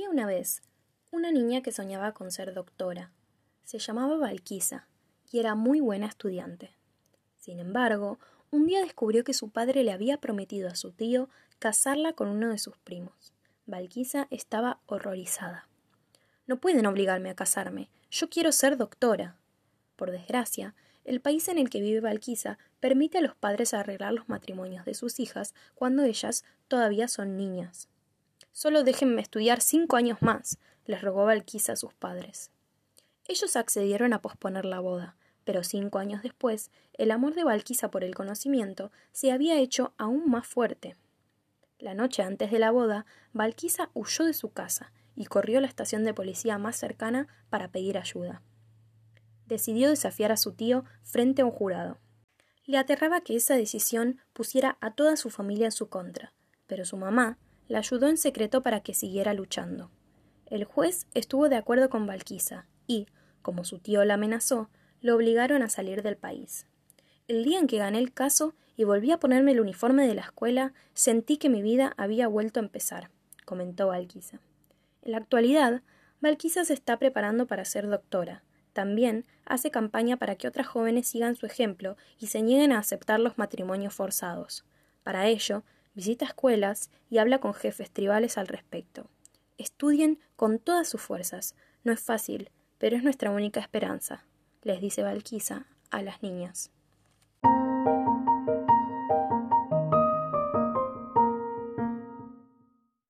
una vez una niña que soñaba con ser doctora. Se llamaba Valquisa y era muy buena estudiante. Sin embargo, un día descubrió que su padre le había prometido a su tío casarla con uno de sus primos. Valquisa estaba horrorizada. No pueden obligarme a casarme. Yo quiero ser doctora. Por desgracia, el país en el que vive Valquisa permite a los padres arreglar los matrimonios de sus hijas cuando ellas todavía son niñas. Solo déjenme estudiar cinco años más, les rogó Valquisa a sus padres. Ellos accedieron a posponer la boda, pero cinco años después, el amor de Valquisa por el conocimiento se había hecho aún más fuerte. La noche antes de la boda, Valquisa huyó de su casa y corrió a la estación de policía más cercana para pedir ayuda. Decidió desafiar a su tío frente a un jurado. Le aterraba que esa decisión pusiera a toda su familia en su contra, pero su mamá, la ayudó en secreto para que siguiera luchando. El juez estuvo de acuerdo con Valquisa y, como su tío la amenazó, lo obligaron a salir del país. El día en que gané el caso y volví a ponerme el uniforme de la escuela, sentí que mi vida había vuelto a empezar, comentó Valquisa. En la actualidad, Valquisa se está preparando para ser doctora. También hace campaña para que otras jóvenes sigan su ejemplo y se nieguen a aceptar los matrimonios forzados. Para ello, visita escuelas y habla con jefes tribales al respecto. Estudien con todas sus fuerzas. No es fácil, pero es nuestra única esperanza, les dice Valquisa a las niñas.